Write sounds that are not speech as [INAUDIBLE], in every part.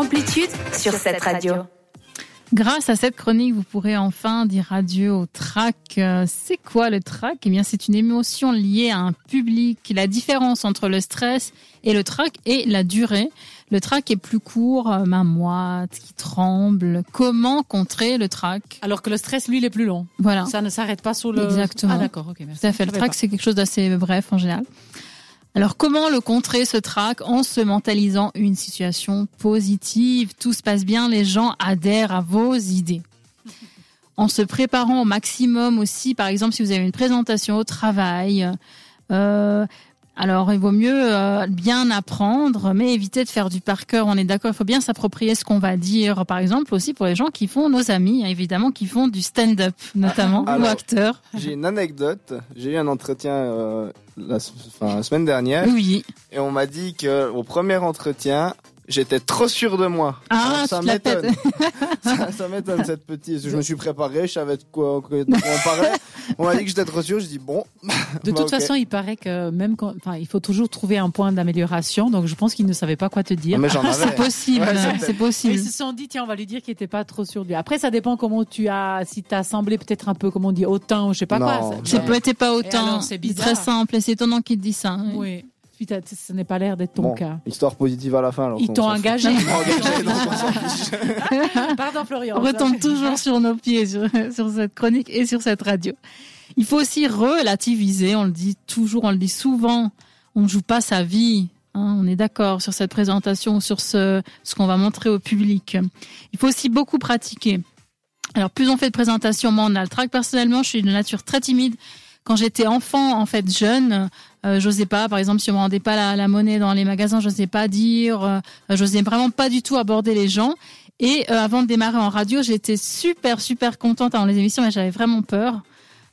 Amplitude sur cette radio. Grâce à cette chronique, vous pourrez enfin dire adieu au trac. Euh, c'est quoi le trac? Eh bien, c'est une émotion liée à un public. La différence entre le stress et le trac est la durée. Le trac est plus court, euh, main moite, qui tremble. Comment contrer le trac? Alors que le stress, lui, il est plus long. Voilà. Ça ne s'arrête pas sur le. Exactement. Ah d'accord, ok, merci. Tout à fait. Le trac, c'est quelque chose d'assez bref en général. Alors, comment le contrer, ce trac, en se mentalisant une situation positive? Tout se passe bien, les gens adhèrent à vos idées. En se préparant au maximum aussi, par exemple, si vous avez une présentation au travail, euh, alors il vaut mieux euh, bien apprendre, mais éviter de faire du par cœur. On est d'accord, il faut bien s'approprier ce qu'on va dire. Par exemple, aussi pour les gens qui font, nos amis, hein, évidemment, qui font du stand-up, notamment, ou acteurs. J'ai une anecdote. J'ai eu un entretien euh, la, enfin, la semaine dernière Oui. et on m'a dit que au premier entretien, j'étais trop sûr de moi. Ah, ça m'étonne. [LAUGHS] ça ça m'étonne cette petite. Je me suis préparé, je savais de quoi, de quoi on parlait. On m'a dit que j'étais trop sûr. Je dis bon. De [LAUGHS] Bah, toute façon, il paraît que même quand, enfin, il faut toujours trouver un point d'amélioration. Donc, je pense qu'il ne savait pas quoi te dire. Ah, mais j'en [LAUGHS] C'est possible, Ouais, c'est possible. Ils se sont dit, tiens, on va lui dire qu'il était pas trop sûr de lui. Après, ça dépend comment tu as, si t'as semblé peut-être un peu, comment on dit, autant ou je sais pas Non, quoi. C'est peut-être pas autant. c'est C'est bizarre. très simple et c'est étonnant qu'il te dise ça. hein. Oui. T'as- ce n'est pas l'air d'être ton Bon, cas. histoire positive à la fin. alors Ils qu'on t'ont s'en fout. engagé. Ils m'ont engagé, donc on s'en fiche. [LAUGHS] Pardon, Florian. On retombe toujours sur nos pieds sur, [LAUGHS] sur cette chronique et sur cette radio. Il faut aussi relativiser, on le dit toujours, on le dit souvent, on ne joue pas sa vie. hein, on est d'accord sur cette présentation, sur ce, ce qu'on va montrer au public. Il faut aussi beaucoup pratiquer. Alors, plus on fait de présentations, moins on a le trac. Personnellement, je suis de nature très timide. Quand j'étais enfant, en fait, jeune, euh, j'osais pas, par exemple, si on me rendait pas la, la monnaie dans les magasins, j'osais pas dire, euh, j'osais vraiment pas du tout aborder les gens. Et euh, avant de démarrer en radio, j'étais super, super contente avant les émissions, mais j'avais vraiment peur.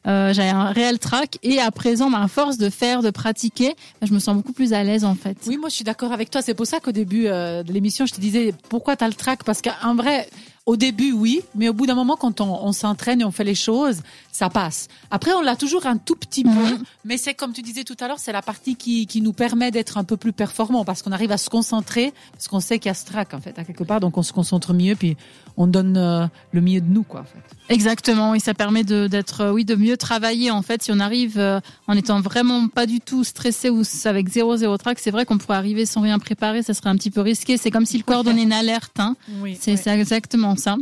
Euh, j'avais un réel trac. Et à présent, à force de faire, de pratiquer, bah, je me sens beaucoup plus à l'aise, en fait. Oui, moi je suis d'accord avec toi. C'est pour ça qu'au début euh, de l'émission, je te disais pourquoi tu as le trac? Parce qu'en vrai, au début, oui, mais au bout d'un moment, quand on, on s'entraîne et on fait les choses, ça passe. Après, on l'a toujours un tout petit peu, Mhm. mais c'est comme tu disais tout à l'heure, c'est la partie qui, qui nous permet d'être un peu plus performant parce qu'on arrive à se concentrer, parce qu'on sait qu'il y a ce trac en fait, à quelque part, donc on se concentre mieux, puis on donne euh, le mieux de nous, quoi, en fait. Exactement, et ça permet de d'être euh, oui de mieux travailler en fait si on arrive euh, en étant vraiment pas du tout stressé ou avec zéro zéro track, c'est vrai qu'on pourrait arriver sans rien préparer, ça serait un petit peu risqué, c'est comme si le corps donnait une alerte hein. Oui, C'est c'est exactement ça.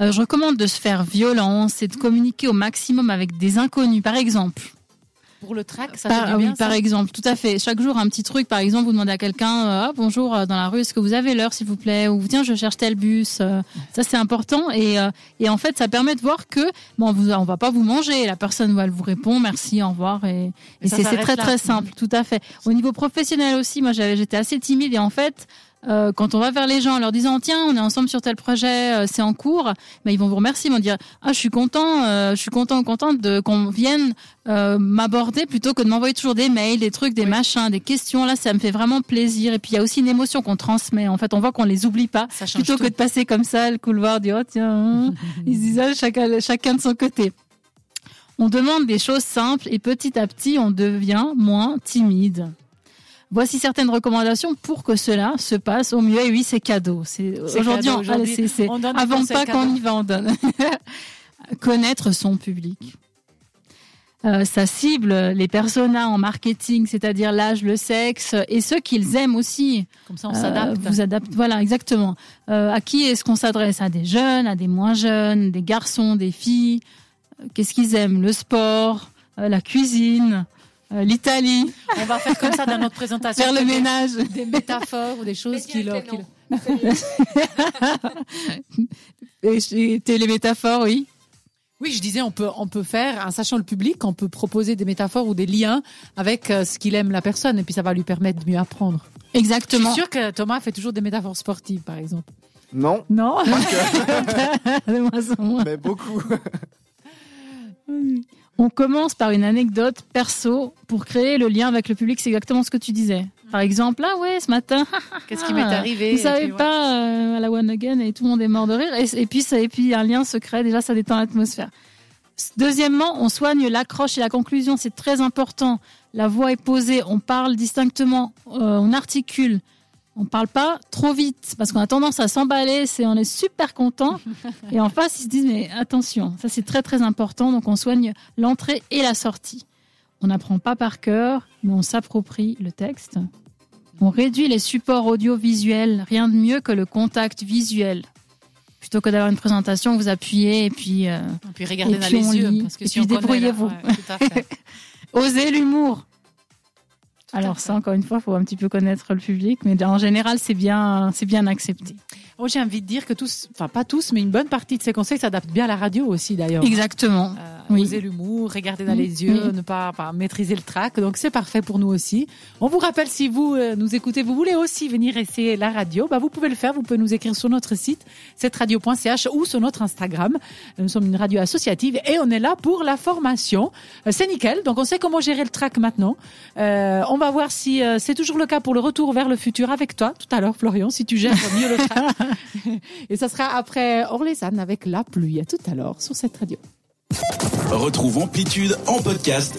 Euh, je recommande de se faire violence et de communiquer au maximum avec des inconnus par exemple. Pour le trac, ça Par, fait du oui, bien, par exemple, tout à fait. Chaque jour, un petit truc. Par exemple, vous demandez à quelqu'un euh, ah, bonjour euh, dans la rue, est-ce que vous avez l'heure, s'il vous plaît? Ou tiens, je cherche tel bus. Euh, ça, c'est important. Et, euh, et en fait, ça permet de voir que bon, vous, on va pas vous manger. La personne va vous répondre merci, au revoir. Et, c'est très là. très simple, tout à fait. Au niveau professionnel aussi, moi, j'étais assez timide et en fait. Euh, quand on va vers les gens en leur disant tiens on est ensemble sur tel projet euh, c'est en cours mais ils vont vous remercier ils vont dire ah je suis content euh, je suis content contente de qu'on vienne m'aborder plutôt que de m'envoyer toujours des mails, des trucs, des Oui. machins, des questions. Là, ça me fait vraiment plaisir. Et puis, il y a aussi une émotion qu'on transmet. En fait, on voit qu'on les oublie pas. Ça Plutôt tout. que de passer comme ça, le couloir, dire, oh, tiens, hein. [LAUGHS] ils se disent, ah, chacun, chacun de son côté. On demande des choses simples et petit à petit, on devient moins timide. Voici certaines recommandations pour que cela se passe au mieux. Et oui, c'est cadeau. C'est aujourd'hui, des avant pas qu'on y va, on donne. [LAUGHS] Connaître son public. Euh, ça cible les personas en marketing, c'est-à-dire l'âge, le sexe et ceux qu'ils aiment aussi. Comme ça, on Euh, s'adapte. vous adapte, voilà, exactement. Euh, à qui est-ce qu'on s'adresse? À des jeunes, à des moins jeunes, des garçons, des filles? Euh, Qu'est-ce qu'ils aiment? Le sport, euh, la cuisine, euh, l'Italie, On va faire comme ça dans notre présentation. faire le ménage. Des métaphores ou des choses qui leur. [LAUGHS] C'était les métaphores, oui. Oui, je disais, on peut, on peut faire, en sachant le public, on peut proposer des métaphores ou des liens avec euh, ce qu'il aime la personne, et puis ça va lui permettre de mieux apprendre. Je Exactement. suis sûre que Thomas fait toujours des métaphores sportives, par exemple. Non, Non [LAUGHS] De moins en moins. mais beaucoup. On commence par une anecdote perso pour créer le lien avec le public. C'est exactement ce que tu disais. Par exemple, ah ouais, ce matin, [LAUGHS] Qu'est-ce qui m'est arrivé vous savez puis, ouais. pas euh, à la One Again et tout le monde est mort de rire. Et, et puis ça, et puis un lien se crée. Déjà, ça détend l'atmosphère. Deuxièmement, on soigne l'accroche et la conclusion. C'est très important. La voix est posée. On parle distinctement. euh, on articule. On parle pas trop vite parce qu'on a tendance à s'emballer, c'est on est super content [LAUGHS] et en face ils se disent mais attention, ça c'est très très important donc on soigne l'entrée et la sortie. On n'apprend pas par cœur, mais on s'approprie le texte. On réduit les supports audiovisuels, rien de mieux que le contact visuel. Plutôt que d'avoir une présentation, vous appuyez et puis euh, Et puis regardez Et dans puis les yeux. lit. Parce que Et si puis débrouillez-vous. ouais, [LAUGHS] oser l'humour. Alors ça, encore une fois, faut un petit peu connaître le public, mais en général, c'est bien, c'est bien accepté. Moi, j'ai envie de dire que tous, enfin pas tous, mais une bonne partie de ces conseils s'adaptent bien à la radio aussi d'ailleurs. Exactement. Euh, Oui. Oser l'humour, regarder dans les yeux, oui. ne pas, pas maîtriser le trac. Donc c'est parfait pour nous aussi. On vous rappelle si vous euh, nous écoutez, vous voulez aussi venir essayer la radio, bah vous pouvez le faire. Vous pouvez nous écrire sur notre site cetteradio.ch ou sur notre Instagram. Nous sommes une radio associative et on est là pour la formation. Euh, c'est nickel. Donc on sait comment gérer le trac maintenant. Euh, on va voir si euh, c'est toujours le cas pour le retour vers le futur avec toi tout à l'heure, Florian, si tu gères mieux le trac. [LAUGHS] et ça sera après Orlésanne avec la pluie. À tout à l'heure sur cette radio. Retrouve Amplitude en podcast